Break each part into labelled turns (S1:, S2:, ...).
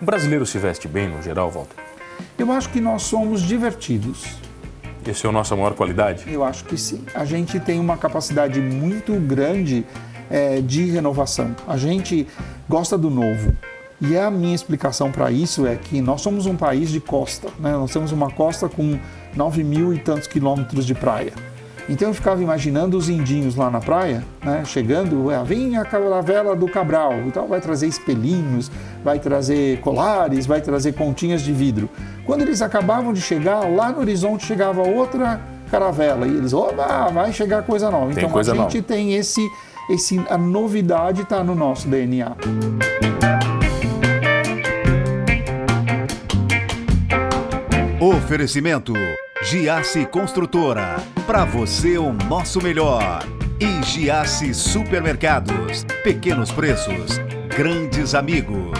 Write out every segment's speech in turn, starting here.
S1: O brasileiro se veste bem no geral, Walter?
S2: Eu acho que nós somos divertidos.
S1: Essa é a nossa maior qualidade?
S2: Eu acho que sim. A gente tem uma capacidade muito grande é, de renovação. A gente gosta do novo. E a minha explicação para isso é que nós somos um país de costa. Né? Nós temos uma costa com 9 mil e tantos quilômetros de praia. Então eu ficava imaginando os indinhos lá na praia, né, chegando, vem a caravela do Cabral, então vai trazer espelhinhos, vai trazer colares, vai trazer continhas de vidro. Quando eles acabavam de chegar, lá no horizonte chegava outra caravela e eles, oba, vai chegar coisa nova.
S1: Tem
S2: então
S1: coisa
S2: a gente
S1: nova.
S2: tem esse, esse, a novidade está no nosso DNA.
S3: Oferecimento Giasse Construtora. Para você o nosso melhor. E Giasse Supermercados. Pequenos preços, grandes amigos.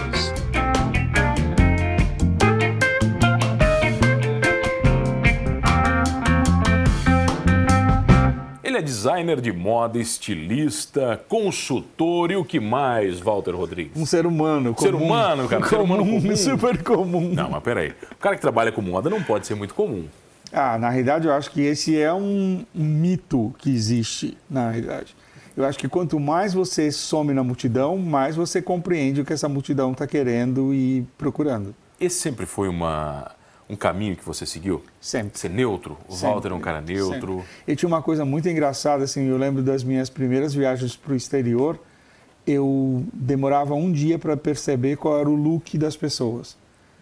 S1: Ele é designer de moda, estilista, consultor e o que mais, Walter Rodrigues?
S2: Um ser humano
S1: Ser
S2: comum.
S1: humano, cara, ser humano comum.
S2: super comum.
S1: Não, mas peraí. O cara que trabalha com moda não pode ser muito comum.
S2: Ah, na realidade eu acho que esse é um, mito que existe, na realidade. Eu acho que quanto mais você some na multidão, mais você compreende o que essa multidão está querendo e procurando.
S1: Esse sempre foi uma, um caminho que você seguiu?
S2: Sempre.
S1: Ser neutro? O
S2: Sempre,
S1: Walter é um cara neutro.
S2: sempre. E tinha uma coisa muito engraçada, assim, eu lembro das minhas primeiras viagens para o exterior, eu demorava um dia para perceber qual era o look das pessoas.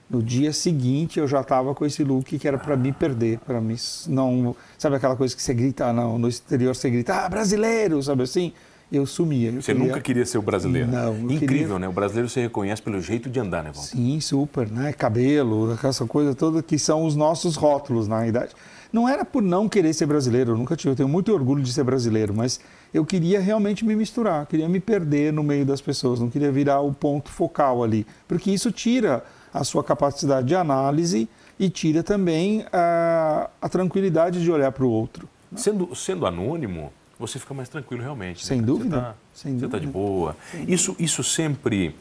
S2: No dia seguinte eu já estava com esse look que era para me perder, para me não, sabe aquela coisa que você grita não, no exterior você grita, ah, brasileiro, sabe assim? Eu sumia. Eu
S1: Você nunca queria ser o brasileiro.
S2: Não,
S1: Incrível,
S2: queria-
S1: né? O brasileiro se reconhece pelo jeito de andar, né, Walter?
S2: Sim, super, né? Cabelo, essa coisa toda que são os nossos rótulos, na realidade. Não era por não querer ser brasileiro, eu nunca tive, eu tenho muito orgulho de ser brasileiro, mas eu queria realmente me misturar, queria me perder no meio das pessoas, não queria virar o ponto focal ali, porque isso tira a sua capacidade de análise e tira também a, a tranquilidade de olhar para o outro.
S1: Sendo, sendo anônimo, você fica mais tranquilo realmente. né,
S2: Sem
S1: cara?
S2: dúvida,
S1: Você tá,
S2: sem
S1: você tá de
S2: dúvida.
S1: boa. Isso, isso sempre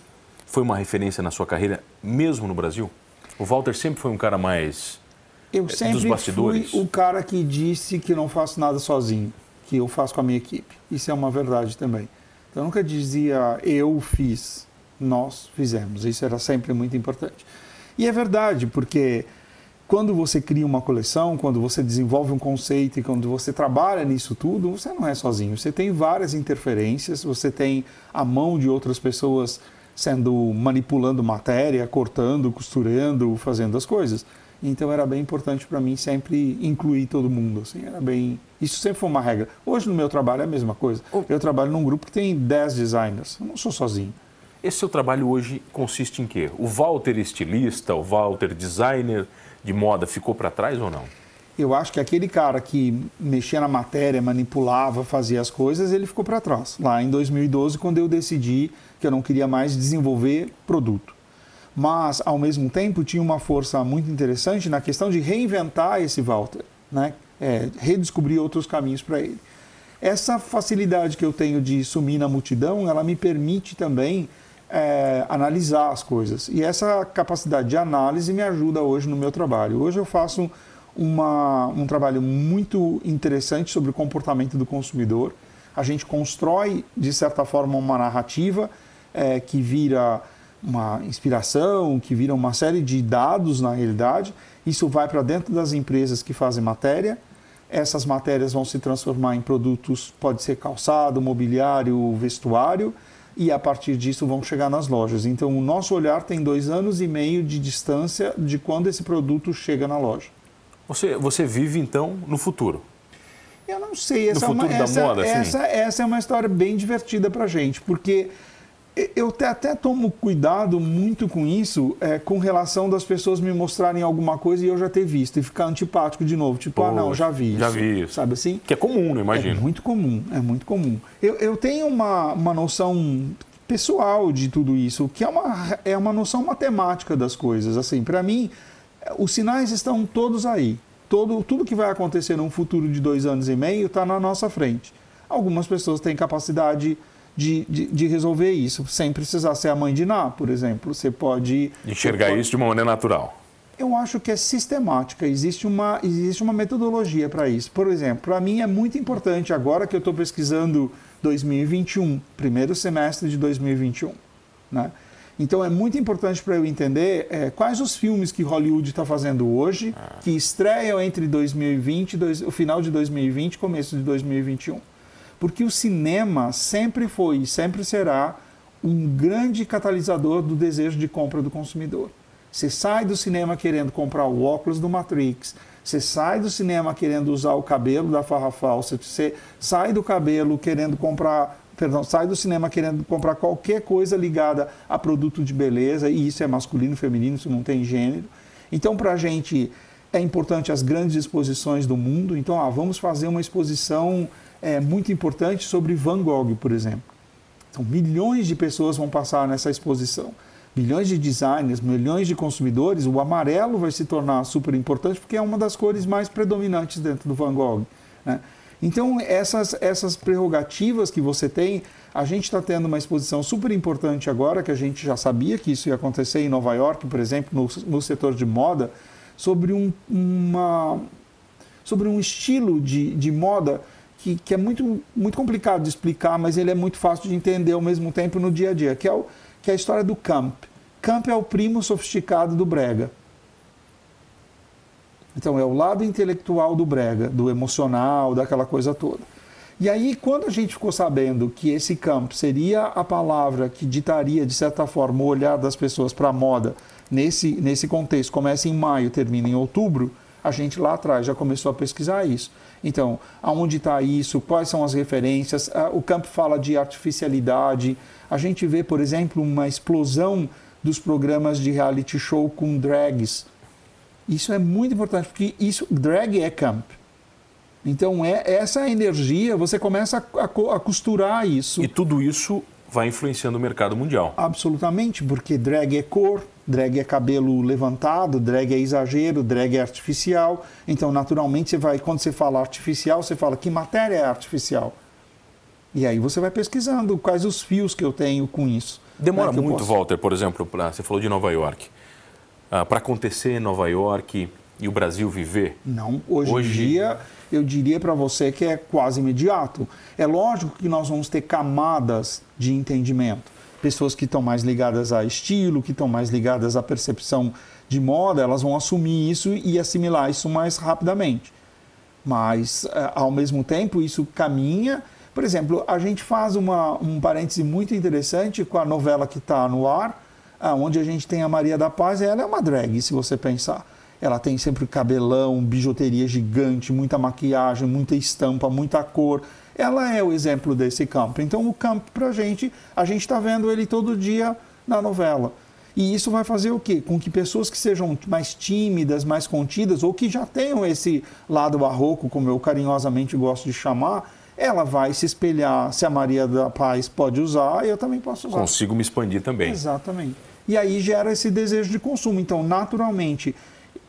S1: foi uma referência na sua carreira, mesmo no Brasil? O Walter sempre foi um cara mais.
S2: Eu
S1: dos
S2: sempre fui o cara que disse que não faço nada sozinho, que eu faço com a minha equipe. Isso é uma verdade também. Então, eu nunca dizia eu fiz, nós fizemos. Isso era sempre muito importante. E é verdade, porque quando você cria uma coleção, quando você desenvolve um conceito e quando você trabalha nisso tudo, você não é sozinho. Você tem várias interferências, você tem a mão de outras pessoas sendo manipulando matéria, cortando, costurando, fazendo as coisas. Então era bem importante para mim sempre incluir todo mundo, assim, era bem, isso sempre foi uma regra. Hoje no meu trabalho é a mesma coisa. Eu trabalho num grupo que tem 10 designers. Eu não sou sozinho.
S1: Esse seu trabalho hoje consiste em quê? O Walter estilista, o Walter designer de moda ficou para trás ou não?
S2: Eu acho que aquele cara que mexia na matéria, manipulava, fazia as coisas, ele ficou para trás. Lá em 2012, quando eu decidi que eu não queria mais desenvolver produto. Mas, ao mesmo tempo, tinha uma força muito interessante na questão de reinventar esse Walter, né? É, redescobrir outros caminhos para ele. Essa facilidade que eu tenho de sumir na multidão, ela me permite também é, analisar as coisas. E essa capacidade de análise me ajuda hoje no meu trabalho. Hoje eu faço uma, um trabalho muito interessante sobre o comportamento do consumidor. A gente constrói, de certa forma, uma narrativa é, que vira uma inspiração, que vira uma série de dados na realidade. Isso vai para dentro das empresas que fazem matéria. Essas matérias vão se transformar em produtos, pode ser calçado, mobiliário, vestuário, e a partir disso vão chegar nas lojas. Então, o nosso olhar tem dois anos e meio de distância de quando esse produto chega na loja.
S1: Você, você vive então no futuro.
S2: Eu não sei, essa,
S1: No
S2: é, uma,
S1: futuro da
S2: essa,
S1: moda, assim?
S2: essa, essa é uma história bem divertida pra gente, porque eu até tomo cuidado muito com isso, é, com relação das pessoas me mostrarem alguma coisa e eu já ter visto, e ficar antipático de novo, tipo, ah não,
S1: Poxa,
S2: já vi isso.
S1: já vi isso.
S2: Sabe assim?
S1: Que é comum, não
S2: É
S1: imagino.
S2: muito comum, é muito comum. Eu, eu tenho uma, uma noção pessoal de tudo isso, que é uma, é uma noção matemática das coisas. Assim, para mim, os sinais estão todos aí. Todo, tudo que vai acontecer num futuro de dois anos e meio está na nossa frente. Algumas pessoas têm capacidade de, de, de, resolver isso, sem precisar ser a mãe de Ná, por exemplo. Você pode.
S1: Enxergar
S2: pode...
S1: isso de uma maneira natural.
S2: Eu acho que é sistemática, existe uma, existe uma metodologia para isso. Por exemplo, para mim é muito importante, agora que eu estou pesquisando 2021, primeiro semestre de 2021, né? Então é muito importante para eu entender é, quais os filmes que Hollywood está fazendo hoje, ah. que estreiam entre 2020, dois, o final de 2020 e começo de 2021. Porque o cinema sempre foi e sempre será um grande catalisador do desejo de compra do consumidor. Você sai do cinema querendo comprar o óculos do Matrix, você sai do cinema querendo usar o cabelo da Farrah Fawcett, você sai do cabelo querendo comprar, perdão, sai do cinema querendo comprar qualquer coisa ligada a produto de beleza, e isso é masculino, feminino, isso não tem gênero. Então, para a gente é importante as grandes exposições do mundo. Então, ah, vamos fazer uma exposição é, muito importante sobre Van Gogh, por exemplo. Então, milhões de pessoas vão passar nessa exposição. Milhões de designers, milhões de consumidores. O amarelo vai se tornar super importante porque é uma das cores mais predominantes dentro do Van Gogh. Né? Então, essas, essas prerrogativas que você tem, a gente está tendo uma exposição super importante agora, que a gente já sabia que isso ia acontecer em Nova York, por exemplo, no, no setor de moda, sobre um, uma, sobre um estilo de, de moda que, que é muito, muito complicado de explicar, mas ele é muito fácil de entender ao mesmo tempo no dia a dia, que é, o, que é a história do camp. Camp é o primo sofisticado do brega. Então, é o lado intelectual do brega, do emocional, daquela coisa toda. E aí, quando a gente ficou sabendo que esse camp seria a palavra que ditaria, de certa forma, o olhar das pessoas para a moda nesse, nesse contexto, começa em maio, termina em outubro, a gente lá atrás já começou a pesquisar isso. Então, aonde está isso? Quais são as referências? O campo fala de artificialidade. A gente vê, por exemplo, uma explosão dos programas de reality show com drags. Isso é muito importante, porque isso, drag é camp. Então, é essa energia, você começa a, a, a costurar isso.
S1: E tudo isso vai influenciando o mercado mundial.
S2: Absolutamente, porque drag é cor, drag é cabelo levantado, drag é exagero, drag é artificial. Então, naturalmente, você vai, quando você fala artificial, você fala que matéria é artificial. E aí você vai pesquisando quais os fios que eu tenho com isso.
S1: Demora né, muito, posso... Walter, por exemplo, pra, você falou de Nova York. Ah, Para acontecer em Nova York e o Brasil viver?
S2: Não, hoje, hoje... em dia eu diria para você que é quase imediato. É lógico que nós vamos ter camadas de entendimento. Pessoas que estão mais ligadas a estilo, que estão mais ligadas à percepção de moda, elas vão assumir isso e assimilar isso mais rapidamente. Mas, eh, ao mesmo tempo, isso caminha. Por exemplo, a gente faz uma, um parêntese muito interessante com a novela que está no ar, onde a gente tem a Maria da Paz, ela é uma drag, se você pensar. Ela tem sempre cabelão, bijuteria gigante, muita maquiagem, muita estampa, muita cor. Ela é o exemplo desse campo. Então, o campo, para a gente, a gente está vendo ele todo dia na novela. E isso vai fazer o quê? Com que pessoas que sejam mais tímidas, mais contidas, ou que já tenham esse lado barroco, como eu carinhosamente gosto de chamar, ela vai se espelhar. Se a Maria da Paz pode usar, eu também posso usar.
S1: Consigo me expandir também.
S2: Exatamente. E aí gera esse desejo de consumo. Então, naturalmente,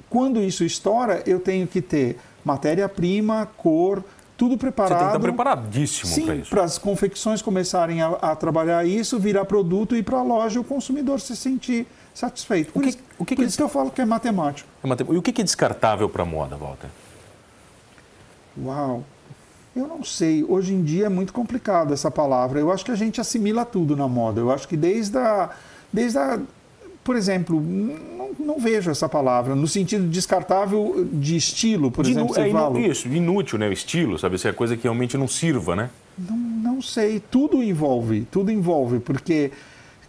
S2: quando isso estoura, eu tenho que ter matéria-prima, cor, tudo preparado. Você tem que
S1: estar preparadíssimo para isso.
S2: para as confecções começarem a, a, trabalhar isso, virar produto e para a loja o consumidor se sentir satisfeito. Por, o que, isso, o que, por que isso que eu falo que é matemático.
S1: É matemático. E o que é descartável para a moda, Walter?
S2: Uau! Eu não sei. Hoje em dia é muito complicado essa palavra. Eu acho que a gente assimila tudo na moda. Eu acho que desde a, desde a por exemplo, não, não, vejo essa palavra, no sentido descartável de estilo, por de exemplo, você é fala.
S1: Isso, inútil, né? O estilo, sabe? Se é coisa que realmente não sirva, né?
S2: Não, não sei. Tudo envolve, tudo envolve, porque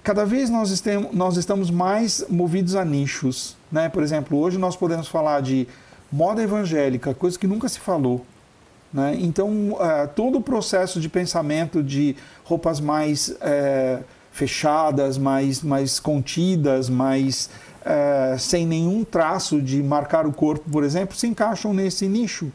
S2: cada vez nós, estamos, nós estamos mais movidos a nichos, né? Por exemplo, hoje nós podemos falar de moda evangélica, coisa que nunca se falou. Né? Então, uh, todo o processo de pensamento de roupas mais... Uh, fechadas, mais, mais contidas, mais é, sem nenhum traço de marcar o corpo, por exemplo, se encaixam nesse nicho.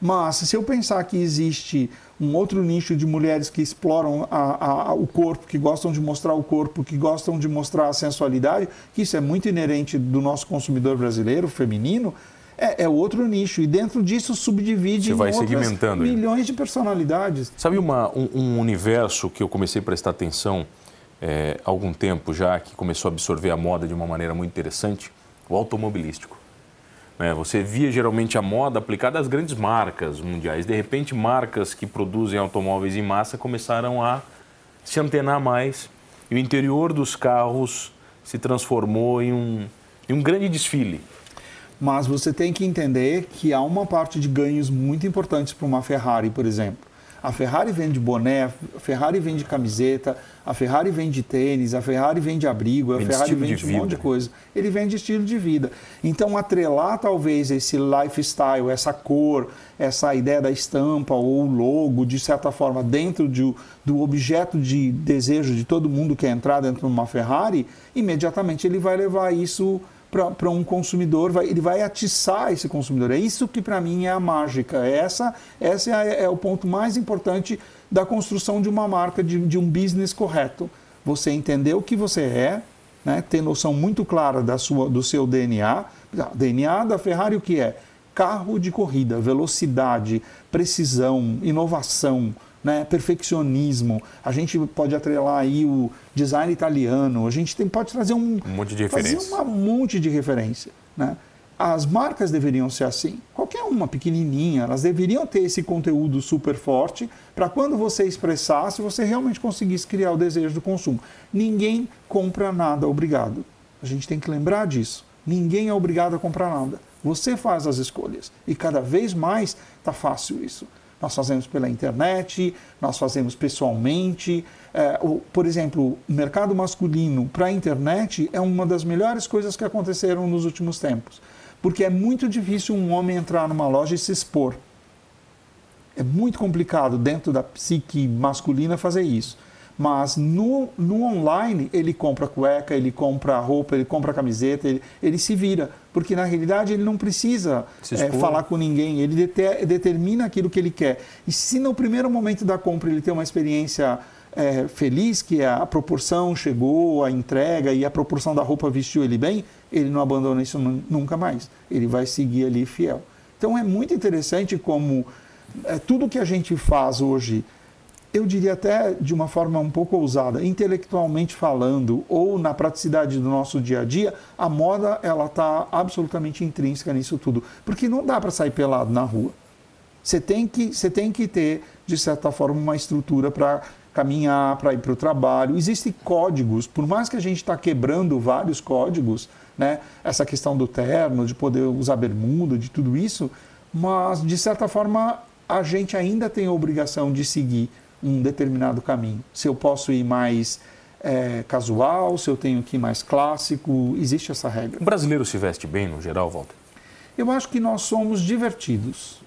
S2: Mas se eu pensar que existe um outro nicho de mulheres que exploram a, a, o corpo, que gostam de mostrar o corpo, que gostam de mostrar a sensualidade, que isso é muito inerente do nosso consumidor brasileiro, feminino, é, é, outro nicho. E dentro disso subdivide
S1: Você vai
S2: em
S1: segmentando.
S2: milhões de personalidades.
S1: Sabe uma, um, um, universo que eu comecei a prestar atenção é, algum tempo já, que começou a absorver a moda de uma maneira muito interessante? O automobilístico. Né? Você via geralmente a moda aplicada às grandes marcas mundiais. De repente, marcas que produzem automóveis em massa começaram a se antenar mais. E o interior dos carros se transformou em um, em um grande desfile
S2: mas você tem que entender que há uma parte de ganhos muito importantes para uma Ferrari, por exemplo. A Ferrari vende boné, a Ferrari vende camiseta, a Ferrari vende tênis, a Ferrari vende abrigo, a
S1: vende
S2: Ferrari vende
S1: um
S2: monte de coisa. Ele vende estilo de vida. Então, atrelar talvez esse lifestyle, essa cor, essa ideia da estampa ou logo, de certa forma, dentro de, do objeto de desejo de todo mundo que é entrar dentro de uma Ferrari, imediatamente ele vai levar isso para um consumidor, vai, ele vai atiçar esse consumidor. É isso que para mim é a mágica. Essa, essa é, é, o ponto mais importante da construção de uma marca, de, de um business correto. Você entender o que você é, né, ter noção muito clara da sua, do seu DNA. DNA da Ferrari o que é? Carro de corrida, velocidade, precisão, inovação, né, perfeccionismo. A gente pode atrelar aí o design italiano. A gente tem, pode trazer um,
S1: um monte de referência.
S2: Um monte de referência. Né? As marcas deveriam ser assim. Qualquer uma pequenininha, elas deveriam ter esse conteúdo super forte para quando você expressasse, você realmente conseguisse criar o desejo do consumo. Ninguém compra nada obrigado. A gente tem que lembrar disso. Ninguém é obrigado a comprar nada. Você faz as escolhas. E cada vez mais está fácil isso nós fazemos pela internet, nós fazemos pessoalmente. É, o, por exemplo, o mercado masculino para a internet é uma das melhores coisas que aconteceram nos últimos tempos. Porque é muito difícil um homem entrar numa loja e se expor. É muito complicado dentro da psique masculina fazer isso. Mas no, no online ele compra cueca, ele compra roupa, ele compra camiseta, ele, ele se vira. Porque na realidade ele não precisa é, falar com ninguém, ele deter, determina aquilo que ele quer. E se no primeiro momento da compra ele tem uma experiência é, feliz, que é a proporção chegou, a entrega e a proporção da roupa vestiu ele bem, ele não abandona isso nunca mais. Ele vai seguir ali fiel. Então é muito interessante como é, tudo que a gente faz hoje eu diria até de uma forma um pouco ousada, intelectualmente falando ou na praticidade do nosso dia a dia, a moda ela está absolutamente intrínseca nisso tudo, porque não dá para sair pelado na rua. Você tem que você tem que ter de certa forma uma estrutura para caminhar, para ir para o trabalho. Existem códigos, por mais que a gente está quebrando vários códigos, né? Essa questão do terno, de poder usar bermuda, de tudo isso, mas de certa forma a gente ainda tem a obrigação de seguir um determinado caminho. Se eu posso ir mais é, casual, se eu tenho que ir mais clássico, existe essa regra.
S1: O brasileiro se veste bem no geral, Walter?
S2: Eu acho que nós somos divertidos.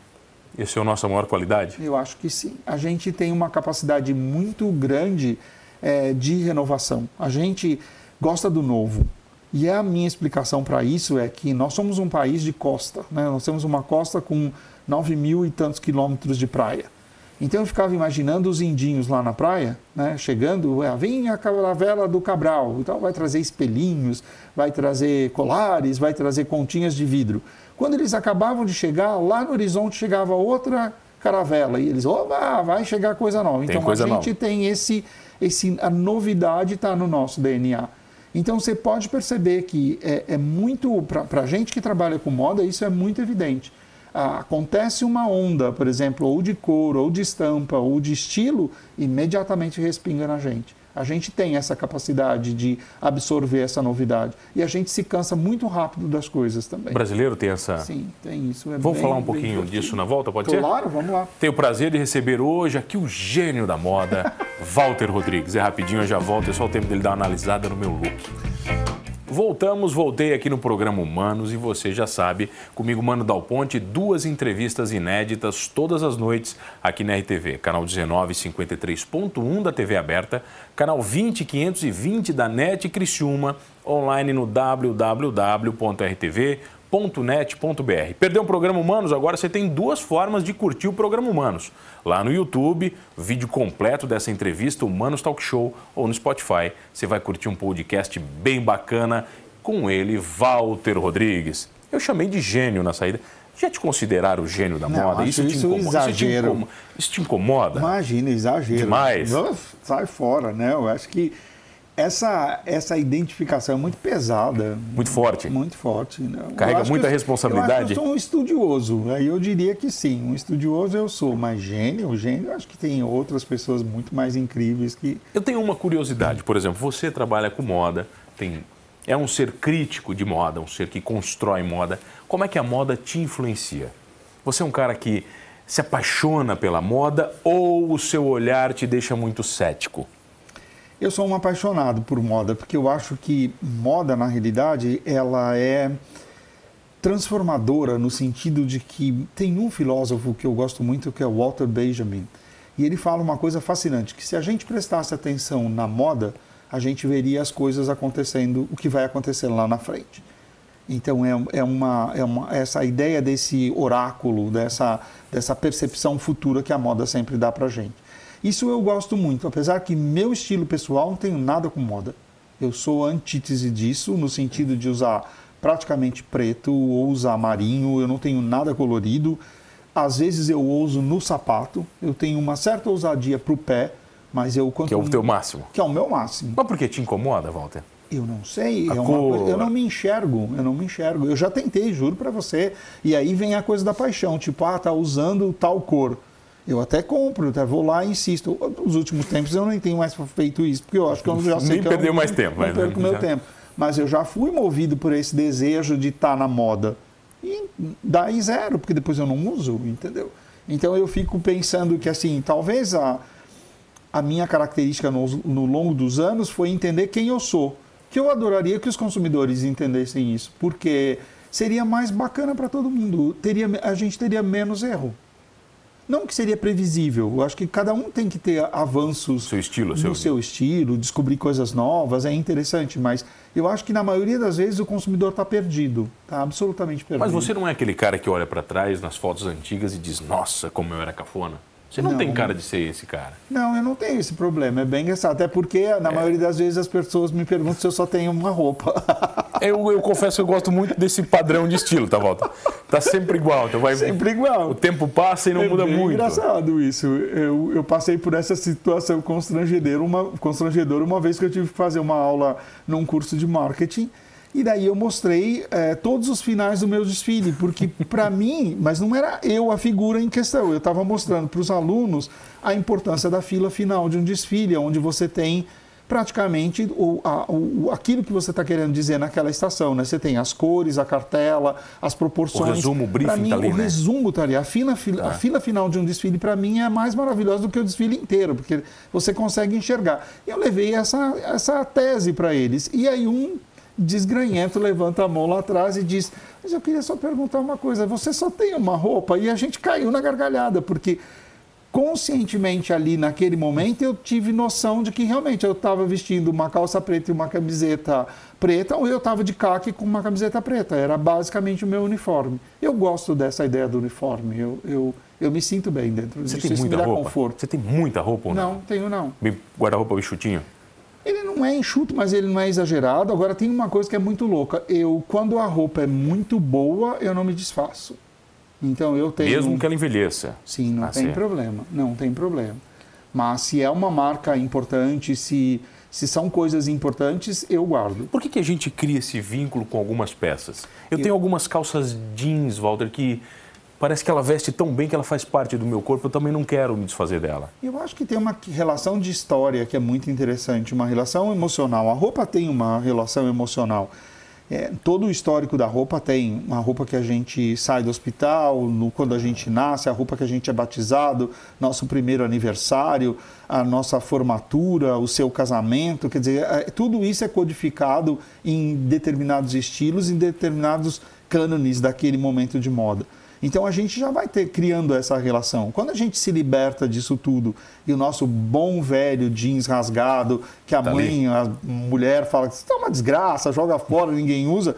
S1: Essa é a nossa maior qualidade?
S2: Eu acho que sim. A gente tem uma capacidade muito grande é, de renovação. A gente gosta do novo. E a minha explicação para isso é que nós somos um país de costa. Né? Nós temos uma costa com 9 mil e tantos quilômetros de praia. Então eu ficava imaginando os indinhos lá na praia, né, chegando, ah, vem a caravela do Cabral, então vai trazer espelhinhos, vai trazer colares, vai trazer continhas de vidro. Quando eles acabavam de chegar, lá no horizonte chegava outra caravela e eles, opa, vai chegar coisa nova.
S1: Tem
S2: então
S1: coisa
S2: a gente
S1: nova.
S2: tem esse, esse, a novidade está no nosso DNA. Então você pode perceber que é, é muito, para a gente que trabalha com moda, isso é muito evidente acontece uma onda, por exemplo, ou de cor, ou de estampa, ou de estilo, imediatamente respinga na gente. A gente tem essa capacidade de absorver essa novidade. E a gente se cansa muito rápido das coisas também.
S1: O brasileiro tem essa.
S2: Sim, tem isso. É
S1: vamos
S2: bem,
S1: falar um pouquinho disso na volta, pode claro,
S2: ser? Claro, vamos lá.
S1: Tenho o prazer de receber hoje aqui o gênio da moda, Walter Rodrigues. É rapidinho, eu já volto, é só o tempo dele dar uma analisada no meu look. Voltamos, voltei aqui no programa Humanos e você já sabe, comigo Mano Dal Ponte, duas entrevistas inéditas todas as noites aqui na RTV, canal 1953.1 da TV aberta, canal 20520 da NET Criciúma, online no www.rtv.com humanos.net.br. Perdeu o programa Humanos? Agora você tem duas formas de curtir o programa Humanos. Lá no YouTube, vídeo completo dessa entrevista, Humanos Talk Show, ou no Spotify, você vai curtir um podcast bem bacana com ele, Walter Rodrigues. Eu chamei de gênio na saída. Já te consideraram o gênio da
S2: Não,
S1: moda? Isso te
S2: isso
S1: incomoda? Isso te
S2: exagero.
S1: incomoda? Isso te incomoda?
S2: Imagina, exagero.
S1: Demais.
S2: Sai fora, né? Eu acho que essa, essa identificação é muito pesada.
S1: Muito forte.
S2: Muito forte. Né?
S1: Carrega muita
S2: eu-
S1: responsabilidade?
S2: Eu, eu sou um estudioso. Aí eu diria que sim. Um estudioso eu sou. Mas gênio, gênio, acho que tem outras pessoas muito mais incríveis que.
S1: Eu tenho uma curiosidade, por exemplo, você trabalha com moda, tem, é um ser crítico de moda, um ser que constrói moda. Como é que a moda te influencia? Você é um cara que se apaixona pela moda ou o seu olhar te deixa muito cético?
S2: Eu sou um apaixonado por moda, porque eu acho que moda, na realidade, ela é transformadora no sentido de que tem um filósofo que eu gosto muito que é Walter Benjamin. E ele fala uma coisa fascinante, que se a gente prestasse atenção na moda, a gente veria as coisas acontecendo, o que vai acontecer lá na frente. Então é, é, uma, é uma essa ideia desse oráculo, dessa, dessa percepção futura que a moda sempre dá pra gente. Isso eu gosto muito, apesar que meu estilo pessoal não tem nada com moda. Eu sou antítese disso, no sentido de usar praticamente preto ou usar marinho, eu não tenho nada colorido. Às vezes eu ouso no sapato, eu tenho uma certa ousadia pro pé, mas eu quanto
S1: Que é o teu máximo.
S2: que é o meu máximo.
S1: Mas por que te incomoda, Walter?
S2: Eu não sei, é coisa- eu não me enxergo, eu não me enxergo. Eu já tentei, juro pra você. E aí vem a coisa da paixão, tipo, ah, tá usando tal cor. Eu até compro, eu até vou lá e insisto. Nos últimos tempos eu nem tenho mais feito isso, porque eu acho que eu já sei
S1: Nem
S2: que eu
S1: perdeu
S2: não-
S1: mais tempo,
S2: Não
S1: mas,
S2: perco
S1: né,
S2: meu
S1: já.
S2: tempo. Mas eu já fui movido por esse desejo de estar na moda. E daí zero, porque depois eu não uso, entendeu? Então eu fico pensando que assim, talvez a, a minha característica no, no longo dos anos foi entender quem eu sou. Que eu adoraria que os consumidores entendessem isso, porque seria mais bacana para todo mundo. Teria, a gente teria menos erro. Não que seria previsível. Eu acho que cada um tem que ter avanços
S1: Seu estilo,
S2: no
S1: seu-
S2: seu estilo, descobrir coisas novas, é interessante, mas eu acho que na maioria das vezes o consumidor está perdido, está absolutamente perdido.
S1: Mas você não é aquele cara que olha pra trás nas fotos antigas e diz, nossa, como eu era cafona? Você não,
S2: Não.
S1: tem cara de ser esse cara.
S2: Não, eu não tenho esse problema, é bem engraçado. Até porque, na maioria das vezes, as pessoas me perguntam se eu só tenho uma roupa.
S1: Eu, eu confesso que eu gosto muito desse padrão de estilo, tá, Walter? Tá sempre igual. Então vai,
S2: Sempre igual.
S1: O tempo passa e não
S2: é
S1: muda muito.
S2: engraçado isso. Eu, eu passei por essa situação constrangedora uma, constrangedora uma vez que eu tive que fazer uma aula num curso de marketing. E daí eu mostrei eh, todos os finais do meu desfile, porque para mim, mas não era eu a figura em questão, eu estava mostrando para os alunos a importância da fila final de um desfile, onde você tem praticamente o, a- o- aquilo que você está querendo dizer naquela estação. Né? Você tem as cores, a cartela, as proporções.
S1: O resumo, o briefing
S2: mim,
S1: tá ali,
S2: o
S1: né?
S2: resumo tá ali. A fila, fila- a fila final de um desfile, para mim, é mais maravilhosa do que o desfile inteiro, porque você consegue enxergar. Eu levei essa, essa tese para eles. E aí um desgranhento levanta a mão lá atrás e diz: Mas eu queria só perguntar uma coisa, você só tem uma roupa? E a gente caiu na gargalhada, porque conscientemente ali naquele momento eu tive noção de que realmente eu estava vestindo uma calça preta e uma camiseta preta ou eu estava de caque com uma camiseta preta. Era basicamente o meu uniforme. Eu gosto dessa ideia do uniforme. Eu, eu, eu me sinto bem dentro
S1: Você
S2: disso.
S1: tem
S2: Isso me
S1: muita
S2: dá
S1: roupa?
S2: conforto.
S1: Você tem muita roupa ou não?
S2: Não, tenho não.
S1: Guarda-roupa bichutinho?
S2: Ele não é enxuto, mas ele não é exagerado. Agora tem uma coisa que é muito louca. Eu, quando a roupa é muito boa, eu não me desfaço. Então eu tenho.
S1: Mesmo que ela envelheça.
S2: Sim, não
S1: Ah,
S2: tem problema. Não tem problema. Mas se é uma marca importante, se, se são coisas importantes, eu guardo.
S1: Por que, que a gente cria esse vínculo com algumas peças? Eu tenho algumas calças jeans, Walter, que parece que ela veste tão bem que ela faz parte do meu corpo, eu também não quero me desfazer dela.
S2: Eu acho que tem uma relação de história que é muito interessante, uma relação emocional. A roupa tem uma relação emocional. É, todo o histórico da roupa tem uma roupa que a gente sai do hospital, no, quando a gente nasce, a roupa que a gente é batizado, nosso primeiro aniversário, a nossa formatura, o seu casamento. Quer dizer, é, tudo isso é codificado em determinados estilos, em determinados cânones daquele momento de moda. Então a gente já vai ter criando essa relação. Quando a gente se liberta disso tudo e o nosso bom velho jeans rasgado, que a
S1: Tá
S2: mãe, a mulher fala que isso é uma desgraça, joga fora, ninguém usa,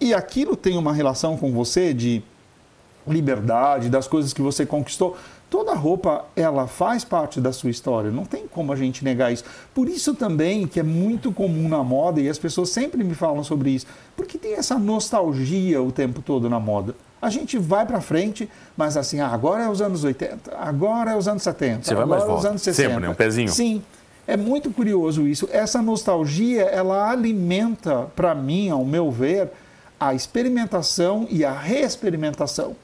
S2: e aquilo tem uma relação com você de liberdade, das coisas que você conquistou. Toda roupa, ela faz parte da sua história, não tem como a gente negar isso. Por isso também que é muito comum na moda, e as pessoas sempre me falam sobre isso, porque tem essa nostalgia o tempo todo na moda. A gente vai para frente, mas assim, ah, agora é os anos 80, agora é os anos 70,
S1: Você vai
S2: agora
S1: mais
S2: é os anos 60.
S1: Sempre, né? Um pezinho.
S2: Sim. É muito curioso isso. Essa nostalgia, ela alimenta, para mim, ao meu ver, a experimentação e a reexperimentação.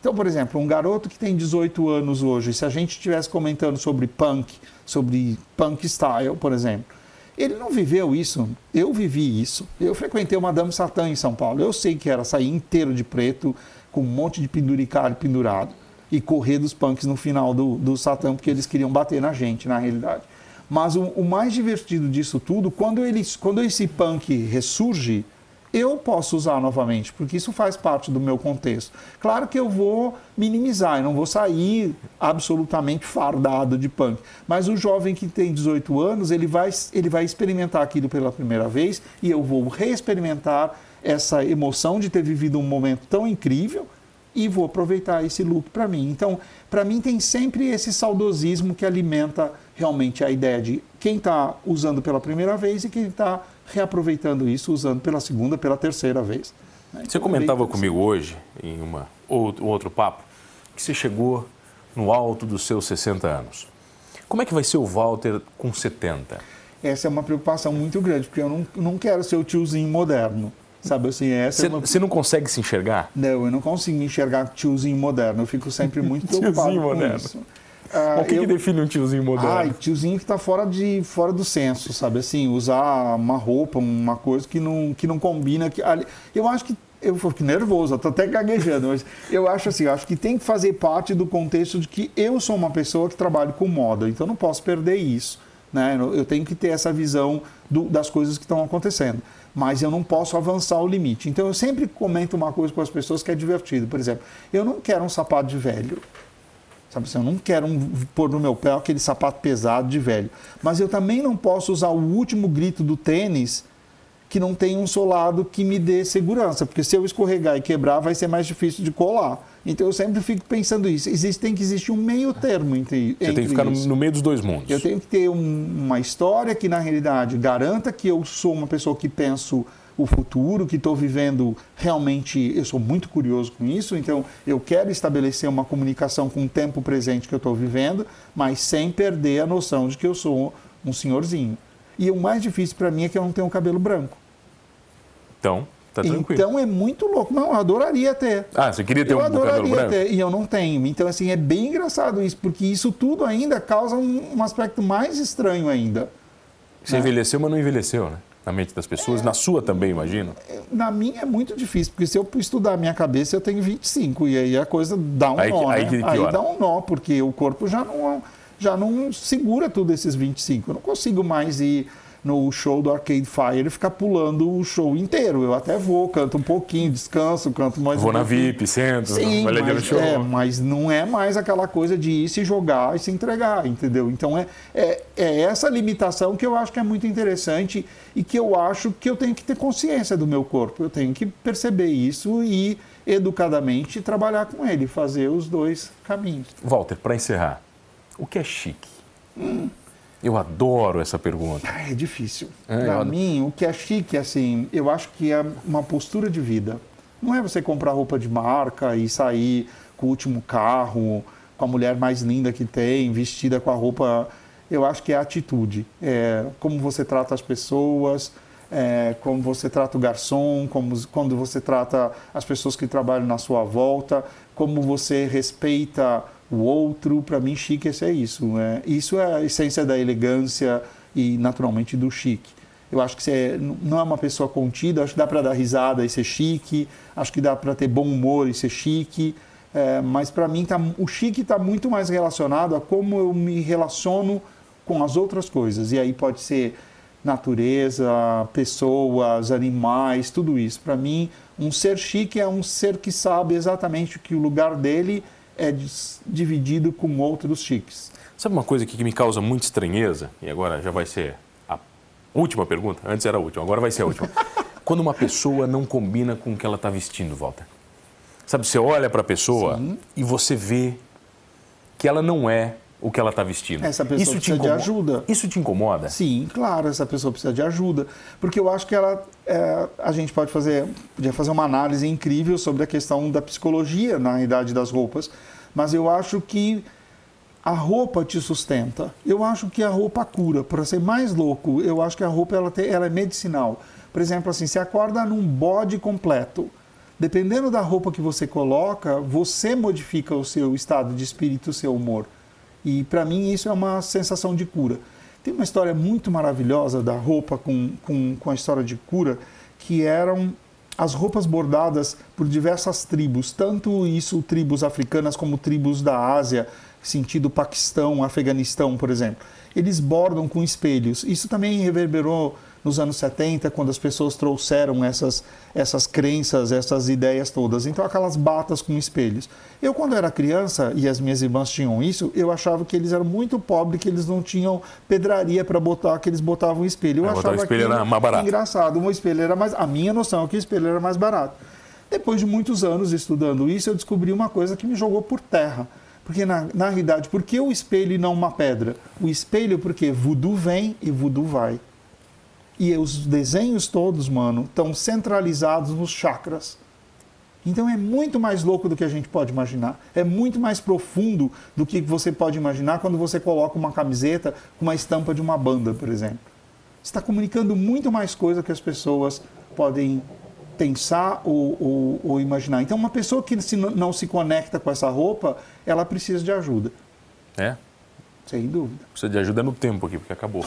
S2: Então, por exemplo, um garoto que tem 18 anos hoje, se a gente estivesse comentando sobre punk, sobre punk style, por exemplo, ele não viveu isso. Eu vivi isso. Eu frequentei o Madame Satã em São Paulo. Eu sei que era sair inteiro de preto, com um monte de penduricalho pendurado e correr dos punks no final do, do Satã, porque eles queriam bater na gente, na realidade. Mas o, o mais divertido disso tudo, quando, eles, quando esse punk ressurge, eu posso usar novamente, porque isso faz parte do meu contexto. Claro que eu vou minimizar, eu não vou sair absolutamente fardado de punk. Mas o jovem que tem 18 anos, ele vai, ele vai experimentar aquilo pela primeira vez e eu vou reexperimentar essa emoção de ter vivido um momento tão incrível e vou aproveitar esse look para mim. Então, para mim tem sempre esse saudosismo que alimenta realmente a ideia de quem está usando pela primeira vez e quem está reaproveitando isso usando pela segunda, pela terceira vez. né?
S1: Você
S2: Então,
S1: comentava
S2: é
S1: comigo hoje, em uma, outro, outro papo, que você chegou no alto dos seus 60 anos. Como é que vai ser o Walter com 70?
S2: Essa é uma preocupação muito grande, porque eu não, não quero ser o tiozinho moderno. Sabe assim, essa
S1: Você,
S2: é uma...
S1: não consegue se enxergar?
S2: Não, eu não consigo enxergar tiozinho moderno. Eu fico sempre muito preocupado
S1: Tiozinho
S2: com
S1: moderno.
S2: isso. Ah,
S1: o que,
S2: eu-
S1: que define um tiozinho moderno?
S2: Ai, tiozinho que está fora, de, fora do senso, sabe? Assim, usar uma roupa, uma coisa que não, que não combina. Que, ali- eu acho que. Eu fico nervoso, tô até gaguejando, mas eu acho assim, eu acho que tem que fazer parte do contexto de que eu sou uma pessoa que trabalha com moda, então não posso perder isso. Né? Eu eu tenho que ter essa visão do- das coisas que estão acontecendo. Mas eu não posso avançar o limite. Então eu sempre comento uma coisa com as pessoas que é divertido. Por exemplo, eu não quero um sapato de velho. Sabe assim, eu não quero um- pôr no meu pé aquele sapato pesado de velho. Mas eu também não posso usar o último grito do tênis que não tem um solado que me dê segurança. Porque se eu escorregar e quebrar, vai ser mais difícil de colar. Então eu sempre fico pensando isso. Existe, tem que existir um meio termo entre,
S1: Você tem que ficar
S2: isso.
S1: no meio dos dois mundos.
S2: Eu tenho que ter um- uma história que, na realidade, garanta que eu sou uma pessoa que penso o futuro, que estou vivendo realmente. Eu sou muito curioso com isso, então eu quero estabelecer uma comunicação com o tempo presente que eu estou vivendo, mas sem perder a noção de que eu sou um senhorzinho. E o mais difícil para mim é que eu não tenho cabelo branco.
S1: Então, tá tranquilo.
S2: Então é muito louco. Não, eu adoraria ter.
S1: Ah, você queria ter
S2: eu
S1: um cabelo
S2: adoraria
S1: branco?
S2: ter, e eu não tenho. Então, assim, é bem engraçado isso, porque isso tudo ainda causa um, um aspecto mais estranho ainda.
S1: Você envelheceu, mas não envelheceu, né? Na mente das pessoas, na sua também, imagino.
S2: Na minha é muito difícil, porque se eu estudar a minha cabeça, eu tenho 25, e aí a coisa dá um
S1: Aí
S2: nó,
S1: aí
S2: né?
S1: que piora.
S2: dá um nó, porque o corpo já não, já não segura tudo esses 25. Eu não consigo mais ir no show do Arcade Fire e ficar pulando o show inteiro. Eu até vou, canto um pouquinho, descanso, canto mais
S1: Vou
S2: um
S1: na. VIP, sento,
S2: Sim,
S1: vai ler
S2: mas,
S1: show.
S2: é, mas não é mais aquela coisa de ir se jogar e se entregar, entendeu? Então é, é, é essa limitação que eu acho que é muito interessante e que eu acho que eu tenho que ter consciência do meu corpo. Eu tenho que perceber isso e educadamente trabalhar com ele, fazer os dois caminhos.
S1: Walter, para encerrar, o que é chique? Eu adoro essa pergunta.
S2: Ah, É difícil.
S1: É,
S2: Para mim, o que é chique, assim, eu acho que é uma postura de vida. Não é você comprar roupa de marca e sair com o último carro, com a mulher mais linda que tem, vestida com a roupa. Eu acho que é atitude. É como você trata as pessoas, é como você trata o garçom, como, quando você trata as pessoas que trabalham na sua volta, como você respeita o outro. Para mim, chique é isso. Né? Isso é a essência da elegância e, naturalmente, do chique. Eu acho que você não é uma pessoa contida, acho que dá para dar risada e ser chique, acho que dá para ter bom humor e ser chique, é, mas para mim tá, o chique está muito mais relacionado a como eu me relaciono com as outras coisas. E aí pode ser natureza, pessoas, animais, tudo isso. Para mim, um ser chique é um ser que sabe exatamente que o lugar dele é dis- dividido com outros chiques.
S1: Sabe uma coisa que me causa muita estranheza? E agora já vai ser a última pergunta? Antes era a última, agora vai ser a última. Quando uma pessoa não combina com o que ela está vestindo, Walter. Sabe, você olha para a pessoa Sim. e você vê que ela não é o que ela está vestindo.
S2: Essa pessoa Isso precisa de ajuda.
S1: Isso te incomoda?
S2: Sim, claro, essa pessoa precisa de ajuda. Porque eu acho que ela, é, a gente pode fazer, podia fazer uma análise incrível sobre a questão da psicologia na idade das roupas, mas eu acho que a roupa te sustenta. Eu acho que a roupa cura. Para ser mais louco, eu acho que a roupa ela, tem, ela é medicinal. Por exemplo, assim, se acorda num bode completo, dependendo da roupa que você coloca, você modifica o seu estado de espírito, o seu humor. E para mim isso é uma sensação de cura. Tem uma história muito maravilhosa da roupa com, com, com a história de cura, que eram as roupas bordadas por diversas tribos, tanto isso tribos africanas como tribos da Ásia, sentido Paquistão, Afeganistão, por exemplo. Eles bordam com espelhos. Isso também reverberou nos anos 70, quando as pessoas trouxeram essas, essas crenças, essas ideias todas. Então, aquelas batas com espelhos. Eu, quando era criança, e as minhas irmãs tinham isso, eu achava que eles eram muito pobres, que eles não tinham pedraria para botar, que eles botavam espelho. Eu
S1: é, achava
S2: o
S1: espelho era mais barato.
S2: engraçado. Um espelho era mais... A minha noção é que o espelho era mais barato. Depois de muitos anos estudando isso, eu descobri uma coisa que me jogou por terra. Porque, na, na realidade, por que o espelho e não uma pedra? O espelho, porque voodoo vem e voodoo vai. E os desenhos todos, mano, estão centralizados nos chakras. Então é muito mais louco do que a gente pode imaginar. É muito mais profundo do que você pode imaginar quando você coloca uma camiseta com uma estampa de uma banda, por exemplo. Está comunicando muito mais coisa que as pessoas podem pensar ou, ou, ou imaginar. Então, uma pessoa que se não se conecta com essa roupa, ela precisa de ajuda.
S1: É?
S2: Sem dúvida.
S1: Precisa de ajuda no tempo aqui, porque acabou.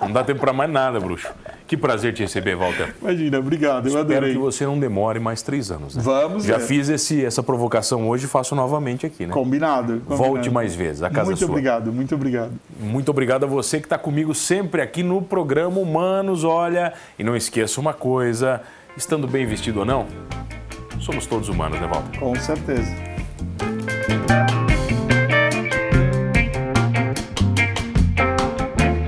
S1: não dá tempo para mais nada, bruxo. Que prazer te receber, Walter.
S2: Imagina, obrigado, eu
S1: Espero
S2: adorei.
S1: que você não demore mais três anos. Né?
S2: Vamos
S1: Já fiz esse, essa provocação hoje e faço novamente aqui, né?
S2: Combinado, combinado.
S1: Volte mais vezes, a casa
S2: muito
S1: sua.
S2: Muito obrigado, muito obrigado.
S1: Muito obrigado a você que está comigo sempre aqui no programa Humanos. Olha, e não esqueça uma coisa, estando bem vestido ou não, somos todos humanos, né, Walter?
S2: Com certeza.